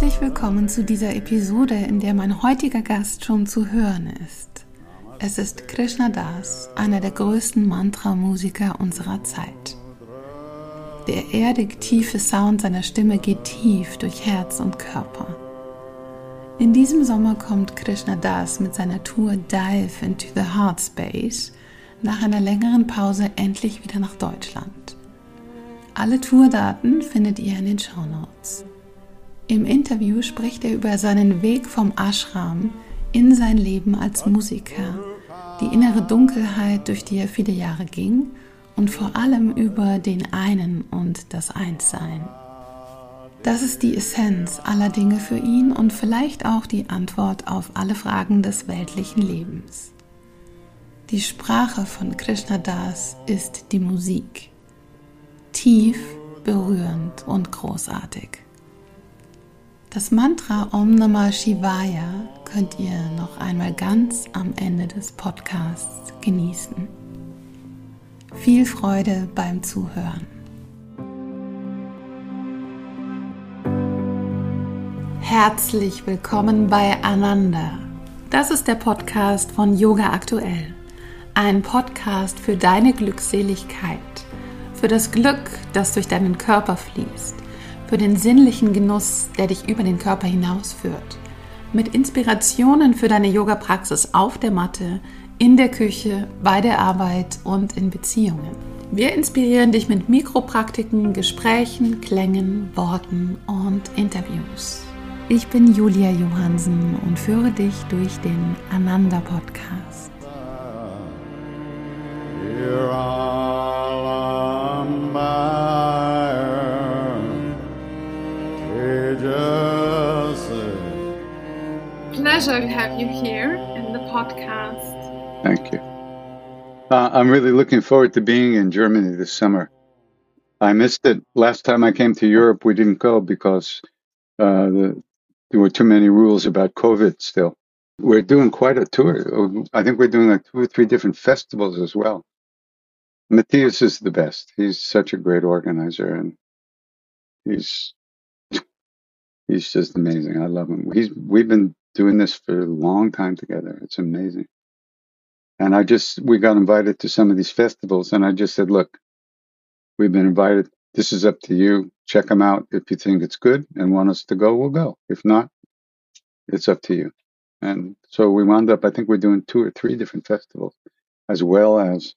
Herzlich willkommen zu dieser Episode, in der mein heutiger Gast schon zu hören ist. Es ist Krishna Das, einer der größten Mantra-Musiker unserer Zeit. Der erdig tiefe Sound seiner Stimme geht tief durch Herz und Körper. In diesem Sommer kommt Krishna Das mit seiner Tour Dive into the Heart Space nach einer längeren Pause endlich wieder nach Deutschland. Alle Tourdaten findet ihr in den Show Notes. Im Interview spricht er über seinen Weg vom Ashram in sein Leben als Musiker, die innere Dunkelheit, durch die er viele Jahre ging und vor allem über den einen und das Einssein. Das ist die Essenz aller Dinge für ihn und vielleicht auch die Antwort auf alle Fragen des weltlichen Lebens. Die Sprache von Krishna Das ist die Musik. Tief, berührend und großartig. Das Mantra Om Namah Shivaya könnt ihr noch einmal ganz am Ende des Podcasts genießen. Viel Freude beim Zuhören. Herzlich willkommen bei Ananda. Das ist der Podcast von Yoga Aktuell. Ein Podcast für deine Glückseligkeit, für das Glück, das durch deinen Körper fließt für den sinnlichen Genuss, der dich über den Körper hinausführt. Mit Inspirationen für deine Yoga-Praxis auf der Matte, in der Küche, bei der Arbeit und in Beziehungen. Wir inspirieren dich mit Mikropraktiken, Gesprächen, Klängen, Worten und Interviews. Ich bin Julia Johansen und führe dich durch den Ananda Podcast. Pleasure to have you here in the podcast. Thank you. Uh, I'm really looking forward to being in Germany this summer. I missed it last time I came to Europe. We didn't go because uh, the, there were too many rules about COVID. Still, we're doing quite a tour. I think we're doing like two or three different festivals as well. Matthias is the best. He's such a great organizer, and he's he's just amazing. I love him. He's we've been doing this for a long time together. It's amazing. And I just, we got invited to some of these festivals, and I just said, look, we've been invited. This is up to you. Check them out. If you think it's good and want us to go, we'll go. If not, it's up to you. And so we wound up, I think we're doing two or three different festivals, as well as,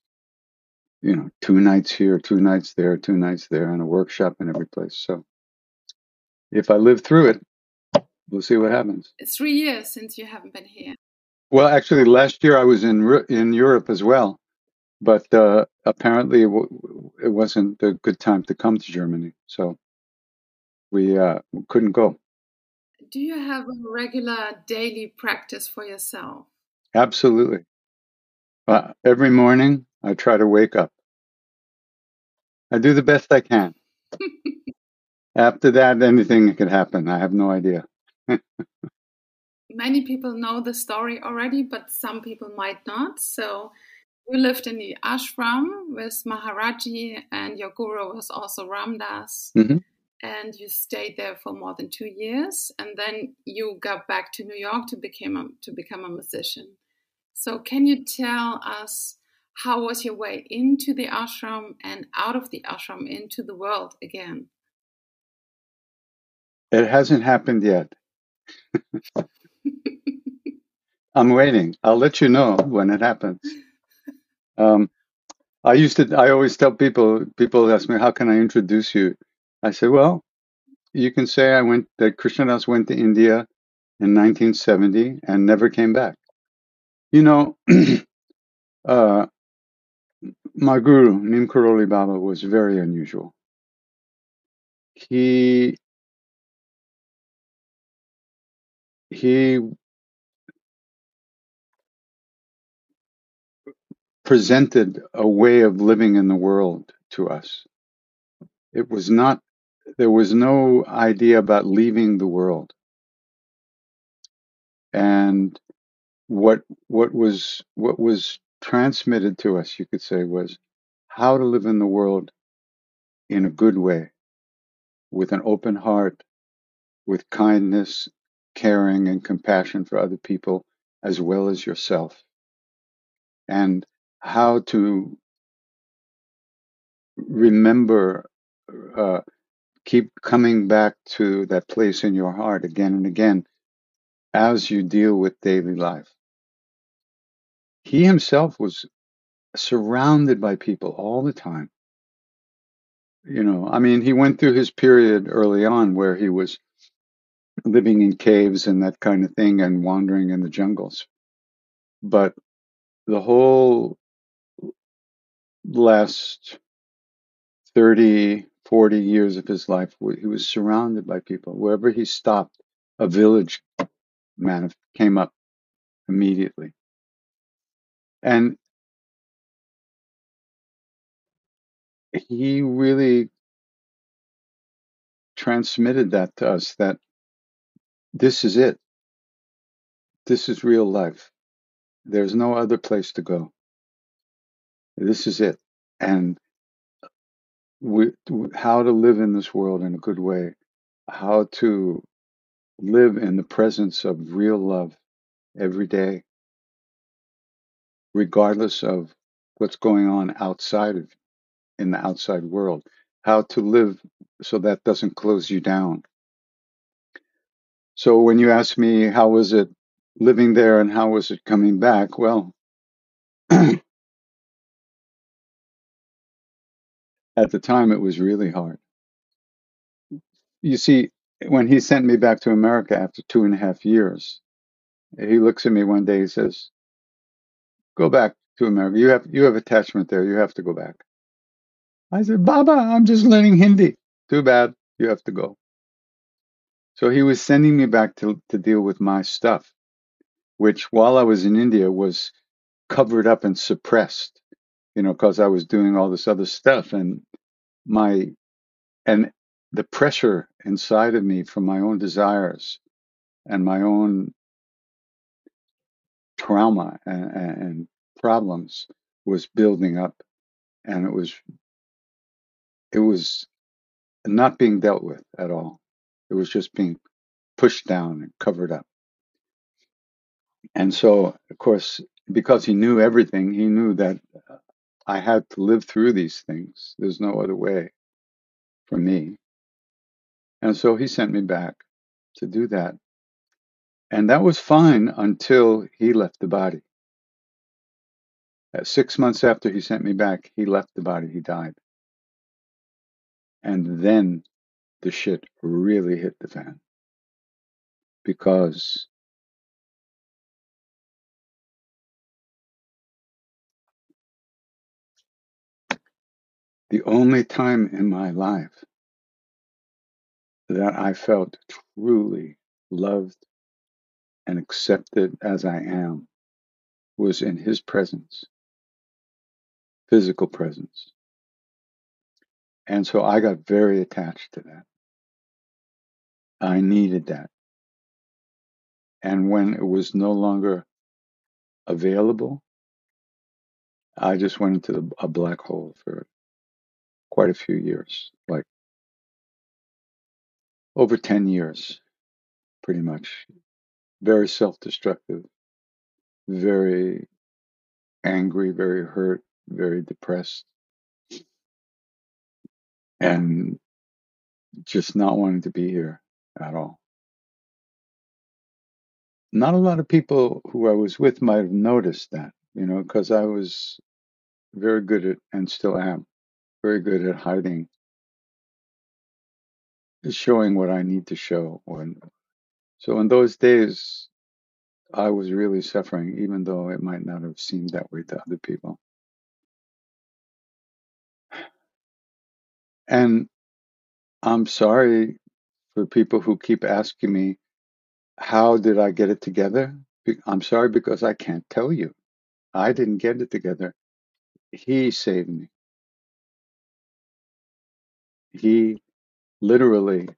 you know, two nights here, two nights there, two nights there, and a workshop in every place. So if I live through it, we'll see what happens. It's three years since you haven't been here. Well, actually, last year I was in in Europe as well, but uh, apparently it wasn't a good time to come to Germany, so we uh, couldn't go. Do you have a regular daily practice for yourself? Absolutely. Uh, every morning, I try to wake up. I do the best I can. After that, anything could happen. I have no idea. Many people know the story already, but some people might not. So, you lived in the ashram with Maharaji, and your guru was also Ram Dass. Mm-hmm. And you stayed there for more than two years, and then you got back to New York to become a, to become a musician. So, can you tell us how was your way into the ashram and out of the ashram into the world again? It hasn't happened yet. I'm waiting. I'll let you know when it happens. Um, I used to. I always tell people. People ask me, "How can I introduce you?" I say, "Well, you can say I went that Krishna Das went to India in 1970 and never came back." You know, uh, my guru Neem Karoli Baba was very unusual. He he presented a way of living in the world to us. It was not, there was no idea about leaving the world. And what, what was, what was transmitted to us, you could say, was how to live in the world in a good way, with an open heart, with kindness, caring, and compassion for other people as well as yourself. And how to remember, uh, keep coming back to that place in your heart again and again as you deal with daily life. He himself was surrounded by people all the time. You know, I mean, he went through his period early on where he was living in caves and that kind of thing and wandering in the jungles. But the whole last 30, 40 years of his life, he was surrounded by people. Wherever he stopped, a village man came up immediately. And he really transmitted that to us that this is it. This is real life. There's no other place to go. This is it. And we, how to live in this world in a good way, how to live in the presence of real love every day, regardless of what's going on outside of in the outside world, how to live so that doesn't close you down. So when you ask me how was it living there and how was it coming back, well, at the time it was really hard. You see, when he sent me back to America after two and a half years, he looks at me one day. He says, "Go back to America. You have you have attachment there. You have to go back." I said, "Baba, I'm just learning Hindi." Too bad. You have to go. So he was sending me back to to deal with my stuff, which while I was in India was covered up and suppressed, you know, because I was doing all this other stuff and my and the pressure inside of me from my own desires and my own trauma and, and problems was building up and it was it was not being dealt with at all it was just being pushed down and covered up and so of course because he knew everything he knew that uh, i had to live through these things there's no other way for me and so he sent me back to do that. And that was fine until he left the body. At six months after he sent me back, he left the body, he died. And then the shit really hit the fan. Because the only time in my life that I felt truly loved and accepted as I am was in his presence, physical presence. And so I got very attached to that. I needed that. And when it was no longer available, I just went into the, a black hole for quite a few years, like over 10 years, pretty much. Very self destructive, very angry, very hurt, very depressed, and just not wanting to be here at all. Not a lot of people who I was with might have noticed that, you know, because I was very good at, and still am, very good at hiding showing what I need to show. When, so in those days, I was really suffering, even though it might not have seemed that way to other people. And I'm sorry for people who keep asking me, how did I get it together? I'm sorry because I can't tell you. I didn't get it together. He saved me. He literally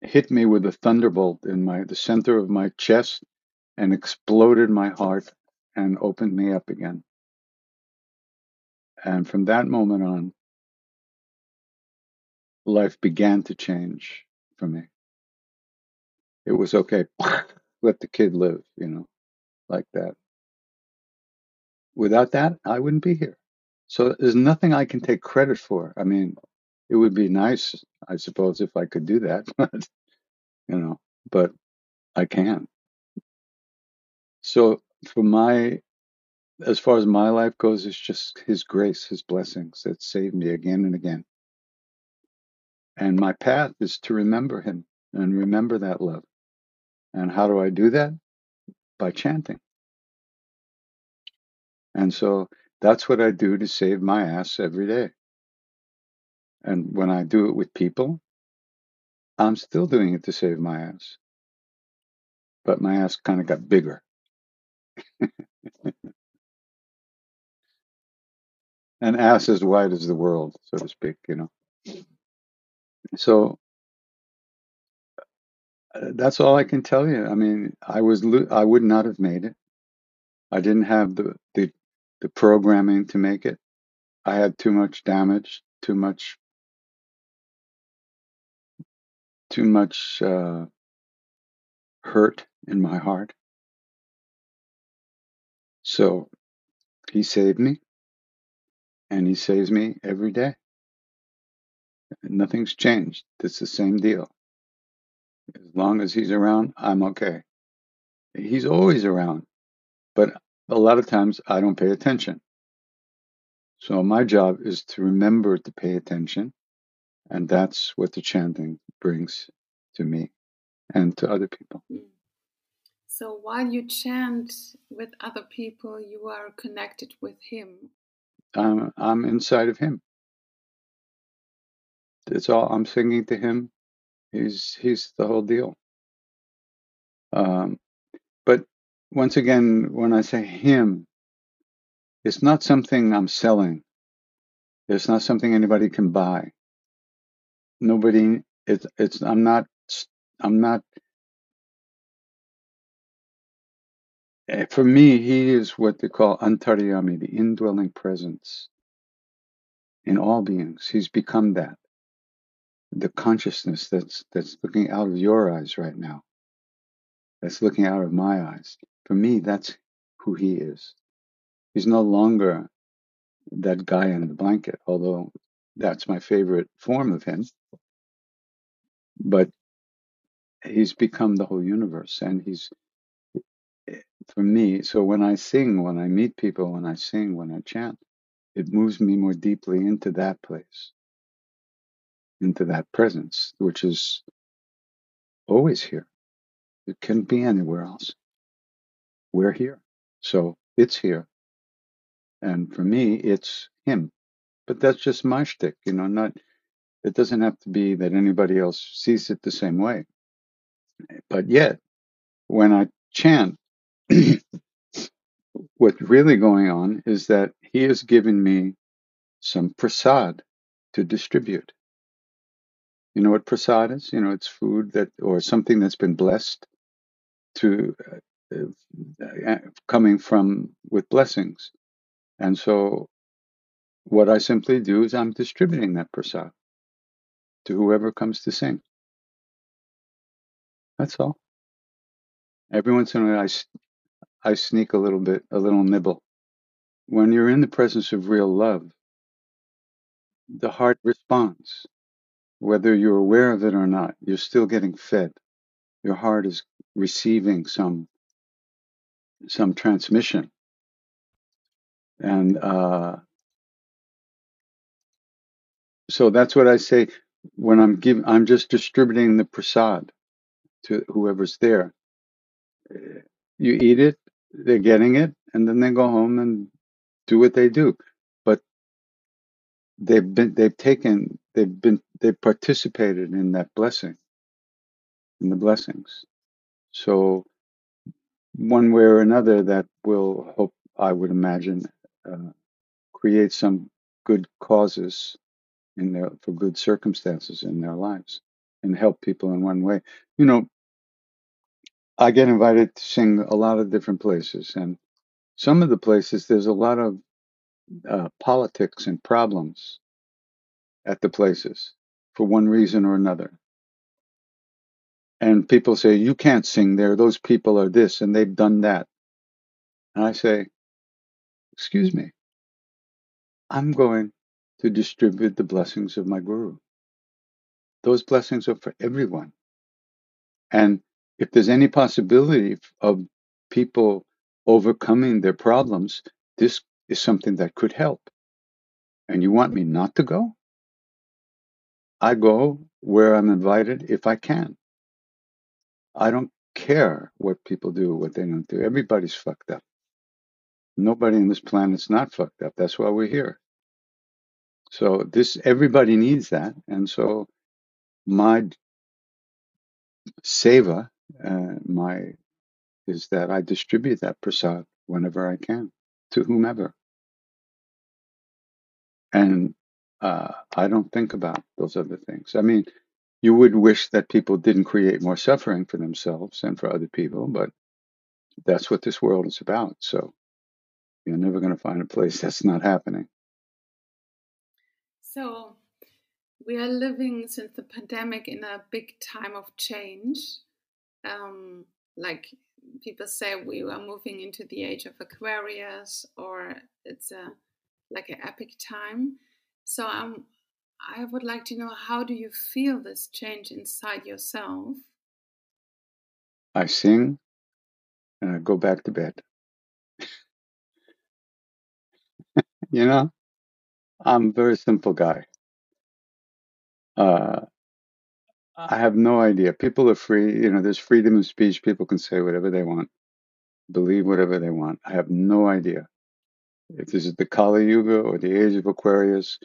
hit me with a thunderbolt in my the center of my chest and exploded my heart and opened me up again. And from that moment on, life began to change for me. It was okay, let the kid live, you know, like that. Without that, I wouldn't be here. So there's nothing I can take credit for. I mean, it would be nice, I suppose, if I could do that, but, you know, but I can't. So for my, as far as my life goes, it's just His grace, His blessings that saved me again and again. And my path is to remember Him and remember that love. And how do I do that? By chanting. And so that's what I do to save my ass every day. And when I do it with people, I'm still doing it to save my ass. But my ass kind of got bigger. An ass as wide as the world, so to speak, you know. So uh, that's all I can tell you. I mean, I was I would not have made it. I didn't have the the the programming to make it. I had too much damage, too much too much uh, hurt in my heart. So he saved me, and he saves me every day. Nothing's changed. It's the same deal. As long as he's around, I'm okay. He's always around, but a lot of times I don't pay attention. So my job is to remember to pay attention, and that's what the chanting brings to me and to other people. Hmm. So while you chant with other people, you are connected with Him. I'm, I'm inside of Him. That's all. I'm singing to Him. He's He's the whole deal. Um, but once again, when I say Him, it's not something I'm selling. It's not something anybody can buy. Nobody. It's. It's. I'm not. I'm not Eh, for me, he is what they call antaryami, the indwelling presence in all beings. He's become that. The consciousness that's that's looking out of your eyes right now. That's looking out of my eyes. For me, that's who he is. He's no longer that guy in the blanket, although that's my favorite form of him. But he's become the whole universe and he's eh, for me, so when I sing, when I meet people, when I sing, when I chant, it moves me more deeply into that place, into that presence, which is always here. It can be anywhere else. We're here. So it's here. And for me, it's him. But that's just my shtick, you know, not, it doesn't have to be that anybody else sees it the same way. But yet, when I chant, what's really going on is that he has given me some prasad to distribute. You know what prasad is? You know, it's food that, or something that's been blessed to uh, uh, coming from with blessings. And so, what I simply do is I'm distributing that prasad to whoever comes to sing. That's all. Every once in a while, I I sneak a little bit, a little nibble. When you're in the presence of real love, the heart responds. Whether you're aware of it or not, you're still getting fed. Your heart is receiving some some transmission. And uh, so that's what I say when I'm giving. I'm just distributing the prasad to whoever's there. You eat it, they're getting it, and then they go home and do what they do. They've been they've taken they've been they've participated in that blessing, in the blessings. So one way or another, that will hope I would imagine uh, create some good causes in their for good circumstances in their lives and help people in one way. You know, I get invited to sing a lot of different places, and some of the places there's a lot of uh, politics and problems at the places. for one reason or another. And people say, you can't sing there. Those people are this and they've done that. And I say, excuse me, I'm going to distribute the blessings of my guru. Those blessings are for everyone. And if there's any possibility of people overcoming their problems, this is something that could help. And you want me not to go? I go where I'm invited if I can. I don't care what people do, what they don't do. Everybody's fucked up. Nobody on this planet's not fucked up. That's why we're here. So this everybody needs that, and so my seva, uh, my is that I distribute that prasad whenever I can to whomever, and uh, I don't think about those other things. I mean, you would wish that people didn't create more suffering for themselves and for other people, but that's what this world is about. So you're never going to find a place that's not happening. So we are living since the pandemic in a big time of change. Um, like people say, we are moving into the age of Aquarius, or it's a like an epic time. So um, I would like to know how do you feel this change inside yourself? I sing and I go back to bed. you know, I'm a very simple guy. Uh, I have no idea. People are free. You know, there's freedom of speech. People can say whatever they want, believe whatever they want. I have no idea if this is the Kali Yuga or the age of Aquarius,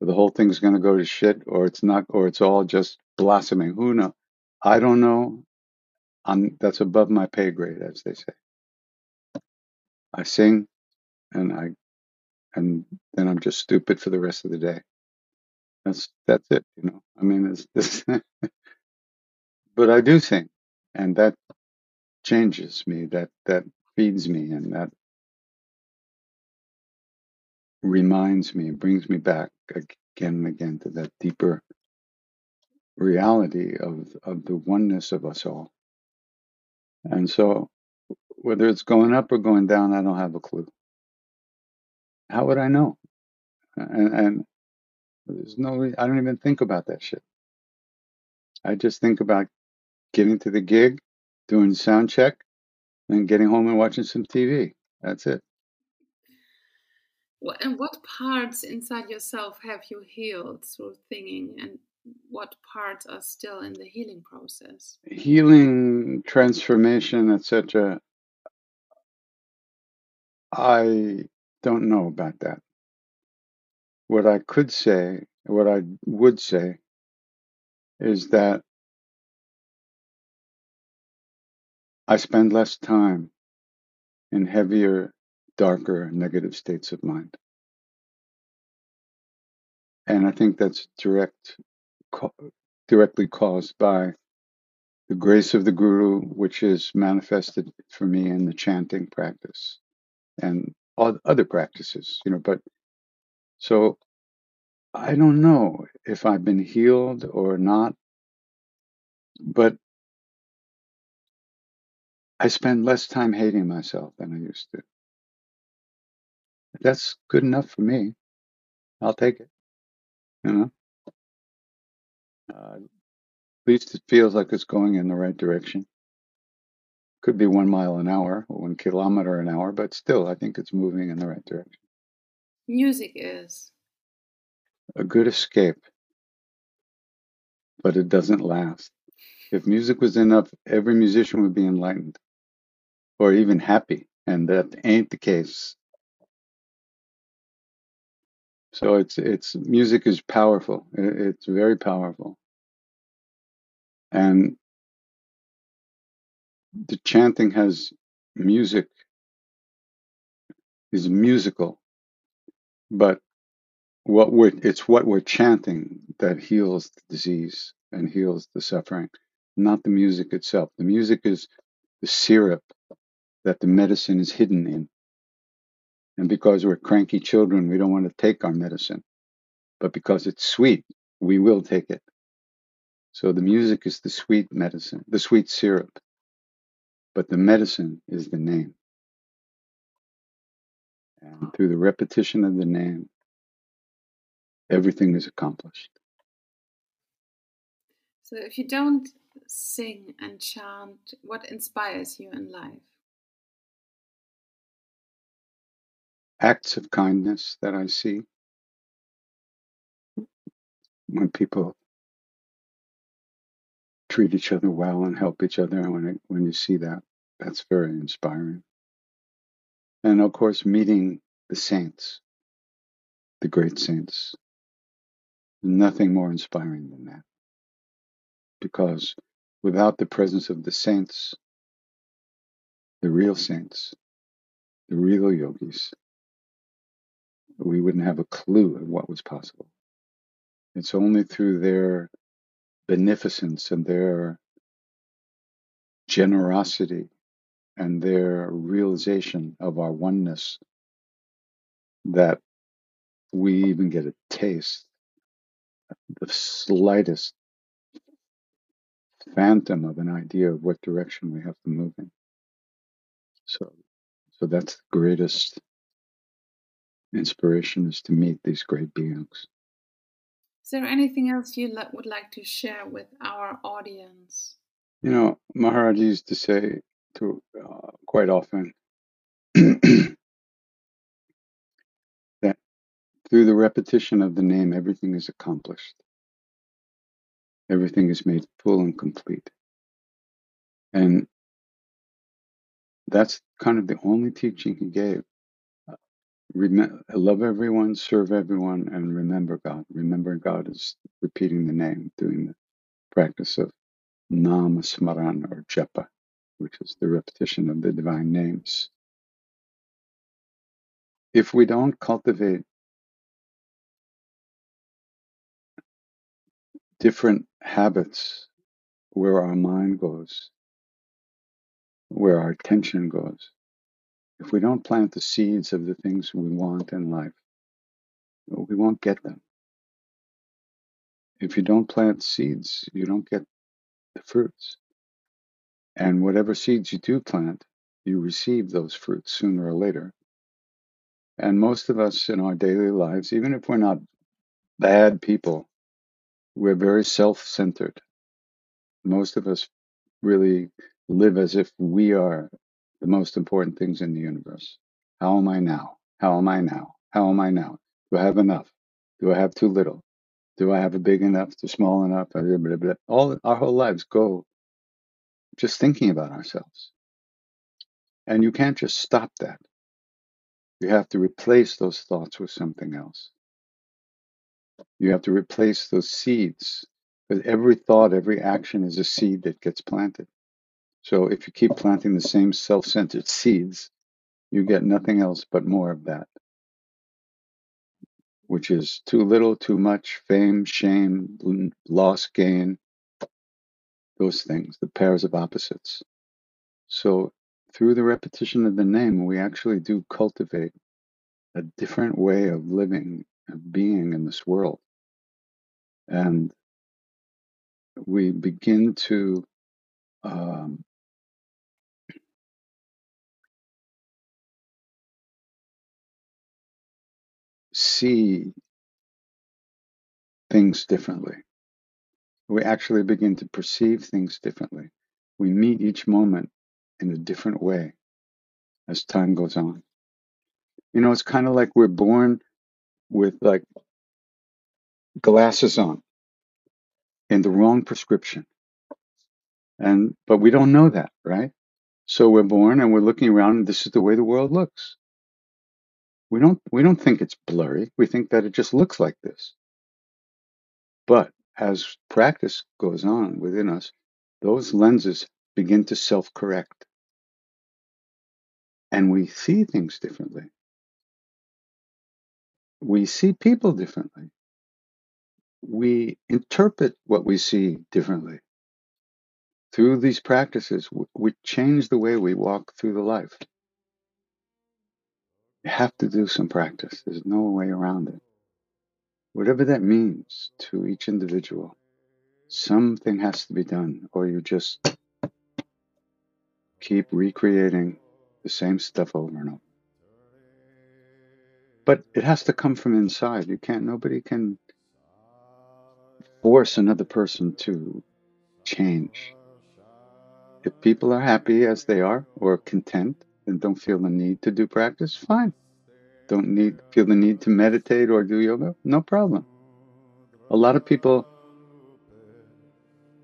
or the whole thing's going to go to shit, or it's not, or it's all just blossoming. Who knows? I don't know. I'm, that's above my pay grade, as they say. I sing, and I, and then I'm just stupid for the rest of the day. That's that's it, you know. I mean, it's this, but I do sing, and that changes me. That that feeds me, and that reminds me, brings me back again and again to that deeper reality of of the oneness of us all. And so, whether it's going up or going down, I don't have a clue. How would I know? And, and there's no, I don't even think about that shit. I just think about getting to the gig, doing sound check, and getting home and watching some TV. That's it. And what parts inside yourself have you healed through singing, and what parts are still in the healing process? Healing, transformation, etc. I don't know about that. What I could say, what I would say, is that I spend less time in heavier, darker, negative states of mind. And I think that's direct, directly caused by the grace of the Guru, which is manifested for me in the chanting practice and other practices, you know. But so I don't know if I've been healed or not, but I spend less time hating myself than I used to. That's good enough for me. I'll take it. You know, uh, at least it feels like it's going in the right direction. Could be one mile an hour or one kilometer an hour, but still, I think it's moving in the right direction. Music is a good escape, but it doesn't last. If music was enough, every musician would be enlightened or even happy, and that ain't the case. So it's it's music is powerful. It's very powerful, and the chanting has music is musical, but what we're it's what we're chanting that heals the disease and heals the suffering, not the music itself. The music is the syrup that the medicine is hidden in. And because we're cranky children, we don't want to take our medicine. But because it's sweet, we will take it. So the music is the sweet medicine, the sweet syrup, but the medicine is the name. And through the repetition of the name, everything is accomplished. So if you don't sing and chant, what inspires you in life? Acts of kindness that I see. When people treat each other well and help each other, when, it, when you see that, that's very inspiring. And of course, meeting the saints, the great saints. Nothing more inspiring than that. Because without the presence of the saints, the real saints, the real yogis, we wouldn't have a clue of what was possible. It's only through their beneficence and their generosity and their realization of our oneness that we even get a taste, the slightest phantom of an idea of what direction we have to move in. So, so that's the greatest inspiration is to meet these great beings. Is there anything else you would like to share with our audience? You know, Maharaj used to say to uh, quite often that through the repetition of the name, everything is accomplished. Everything is made full and complete. And that's kind of the only teaching he gave. Remember, love everyone, serve everyone, and remember God. Remember God is repeating the name, doing the practice of Nama Smaran or Japa, which is the repetition of the divine names. If we don't cultivate different habits where our mind goes, where our attention goes, if we don't plant the seeds of the things we want in life, we won't get them. If you don't plant seeds, you don't get the fruits. And whatever seeds you do plant, you receive those fruits sooner or later. And most of us in our daily lives, even if we're not bad people, we're very self centered. Most of us really live as if we are the most important things in the universe. How am I now? How am I now? How am I now? Do I have enough? Do I have too little? Do I have a big enough, too small enough? All our whole lives go just thinking about ourselves. And you can't just stop that. You have to replace those thoughts with something else. You have to replace those seeds. Because every thought, every action is a seed that gets planted. So if you keep planting the same self centered seeds, you get nothing else but more of that, which is too little, too much, fame, shame, loss, gain, those things, the pairs of opposites. So through the repetition of the name, we actually do cultivate a different way of living, of being in this world. And we begin to um, see things differently. We actually begin to perceive things differently. We meet each moment in a different way as time goes on. You know, it's kind of like we're born with like glasses on in the wrong prescription. And but we don't know that, right? So we're born and we're looking around and this is the way the world looks. We don't we don't think it's blurry. We think that it just looks like this. But as practice goes on within us, those lenses begin to self-correct. And we see things differently. We see people differently. We interpret what we see differently. Through these practices, we change the way we walk through the life. You have to do some practice. There's no way around it. Whatever that means to each individual. something has to be done, or you just keep recreating the same stuff over and over. But it has to come from inside. You can't, nobody can force another person to change. If people are happy as they are or content and don't feel the need to do practice, fine. Don't need feel the need to meditate or do yoga, no problem. A lot of people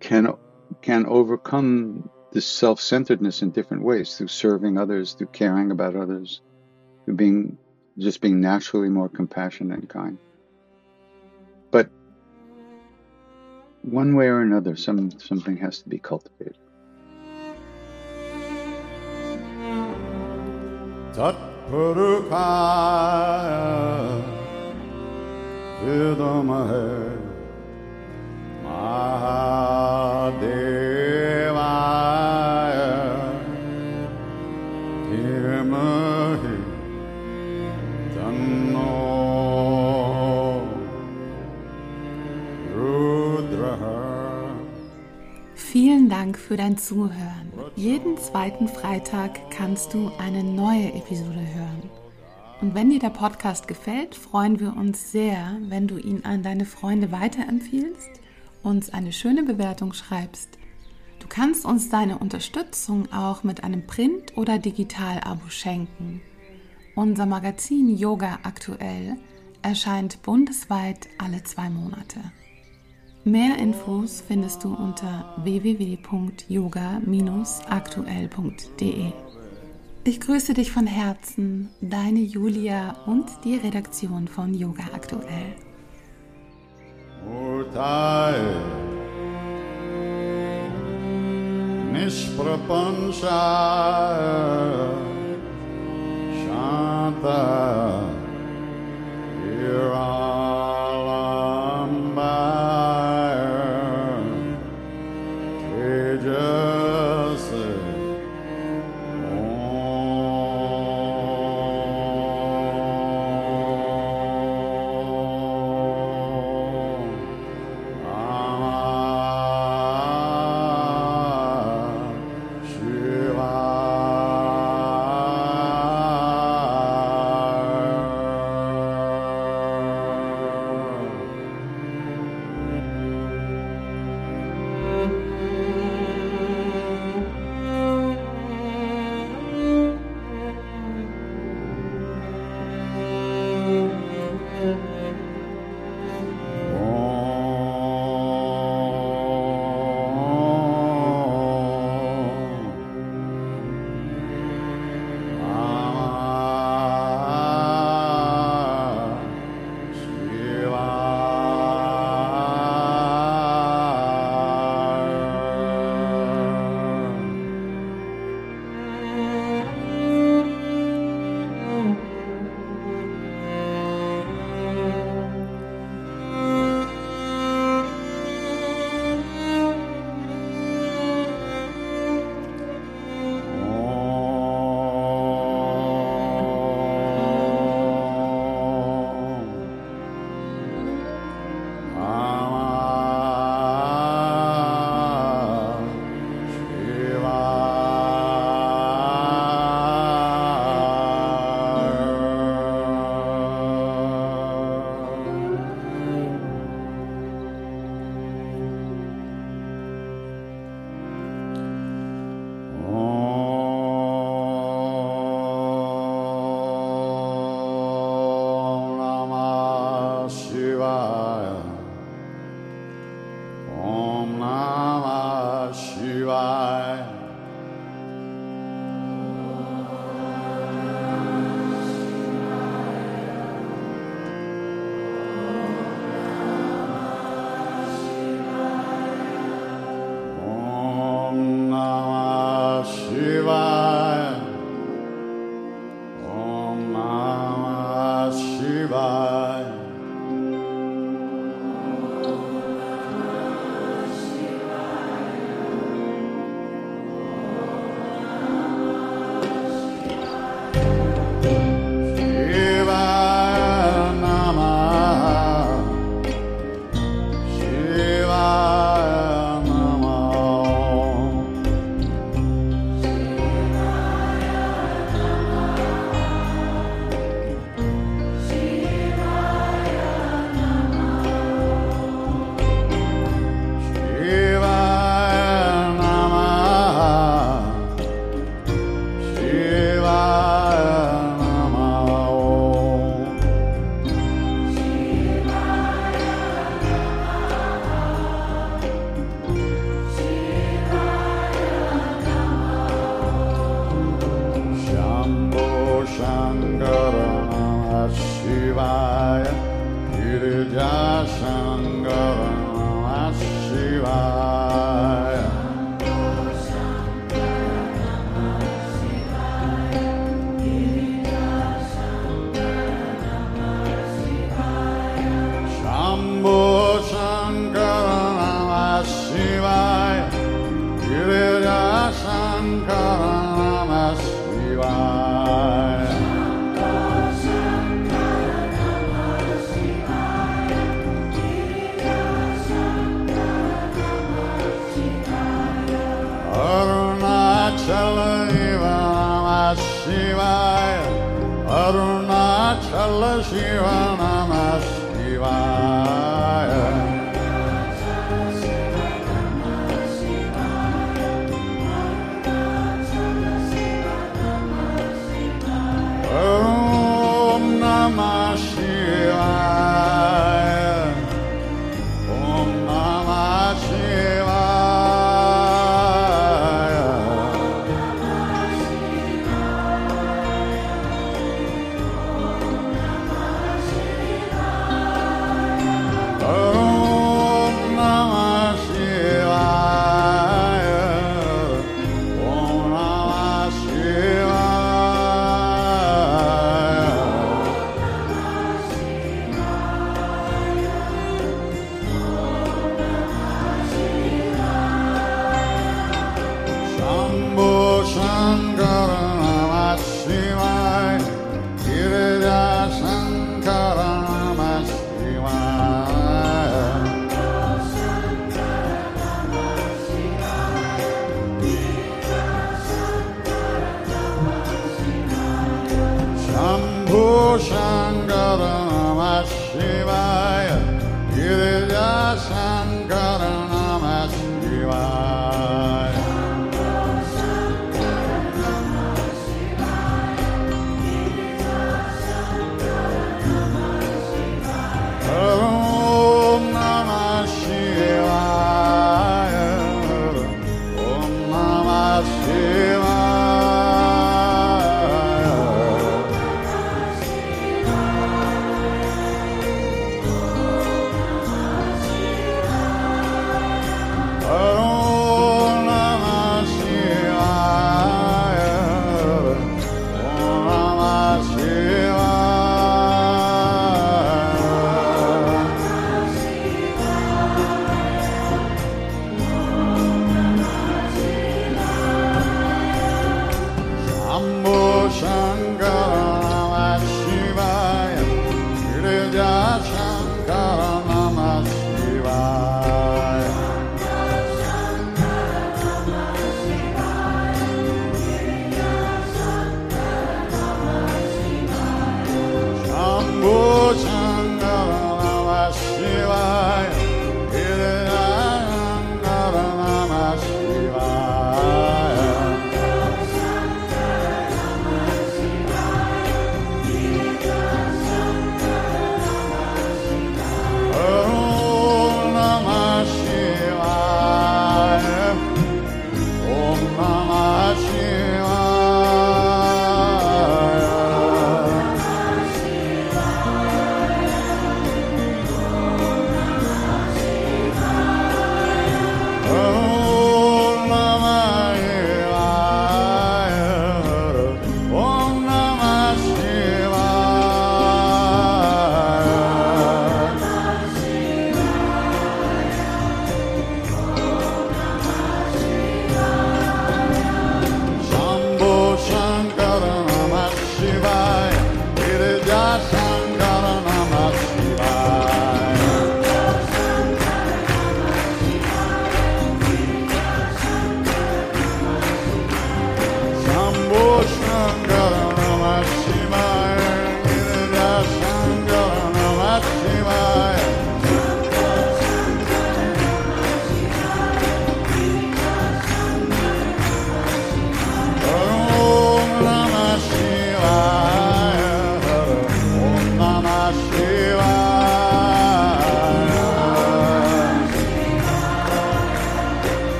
can can overcome this self-centeredness in different ways through serving others, through caring about others, through being just being naturally more compassionate and kind. But one way or another, some something has to be cultivated. Tatparukaya Vidamahe Mahadevaya Dhimahi Tanno Rudraha Vielen Dank für dein Zuhören. Jeden zweiten Freitag kannst du eine neue Episode hören. Und wenn dir der Podcast gefällt, freuen wir uns sehr, wenn du ihn an deine Freunde weiterempfiehlst, uns eine schöne Bewertung schreibst. Du kannst uns deine Unterstützung auch mit einem Print- oder Digital-Abo schenken. Unser Magazin Yoga aktuell erscheint bundesweit alle zwei Monate. Mehr Infos findest du unter www.yoga-aktuell.de. Ich grüße dich von Herzen, deine Julia und die Redaktion von Yoga Aktuell. Shanta Shivaya, Shivaya,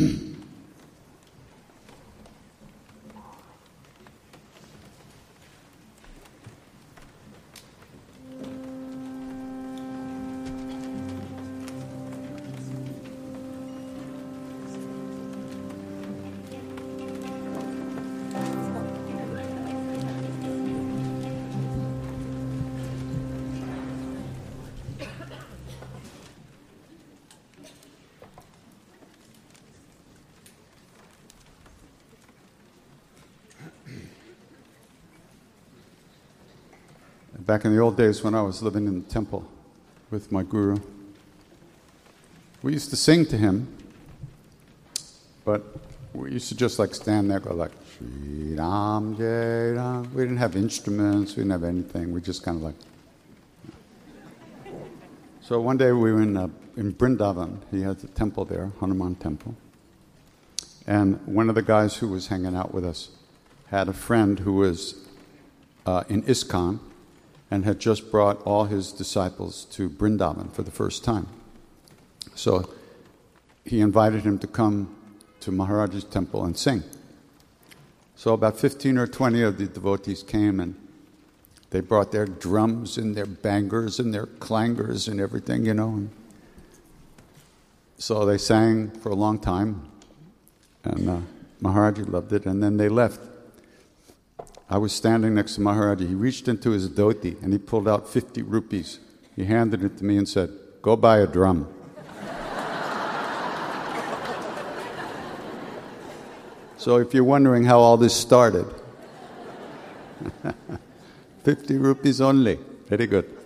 Mm-hmm. back in the old days when I was living in the temple with my guru. We used to sing to him, but we used to just like stand there, go like, Shri Ram Jai Ram. We didn't have instruments, we didn't have anything. We just kind of like. So one day we were in, uh, in Brindavan. He has a temple there, Hanuman Temple. And one of the guys who was hanging out with us had a friend who was uh, in ISKCON, and had just brought all his disciples to Brindavan for the first time. So he invited him to come to Maharaj's temple and sing. So about 15 or 20 of the devotees came and they brought their drums and their bangers and their clangers and everything, you know. And so they sang for a long time, and uh, loved it, and then they left. I was standing next to Maharaji. He reached into his dhoti and he pulled out 50 rupees. He handed it to me and said, Go buy a drum. so if you're wondering how all this started, 50 rupees only. Very good.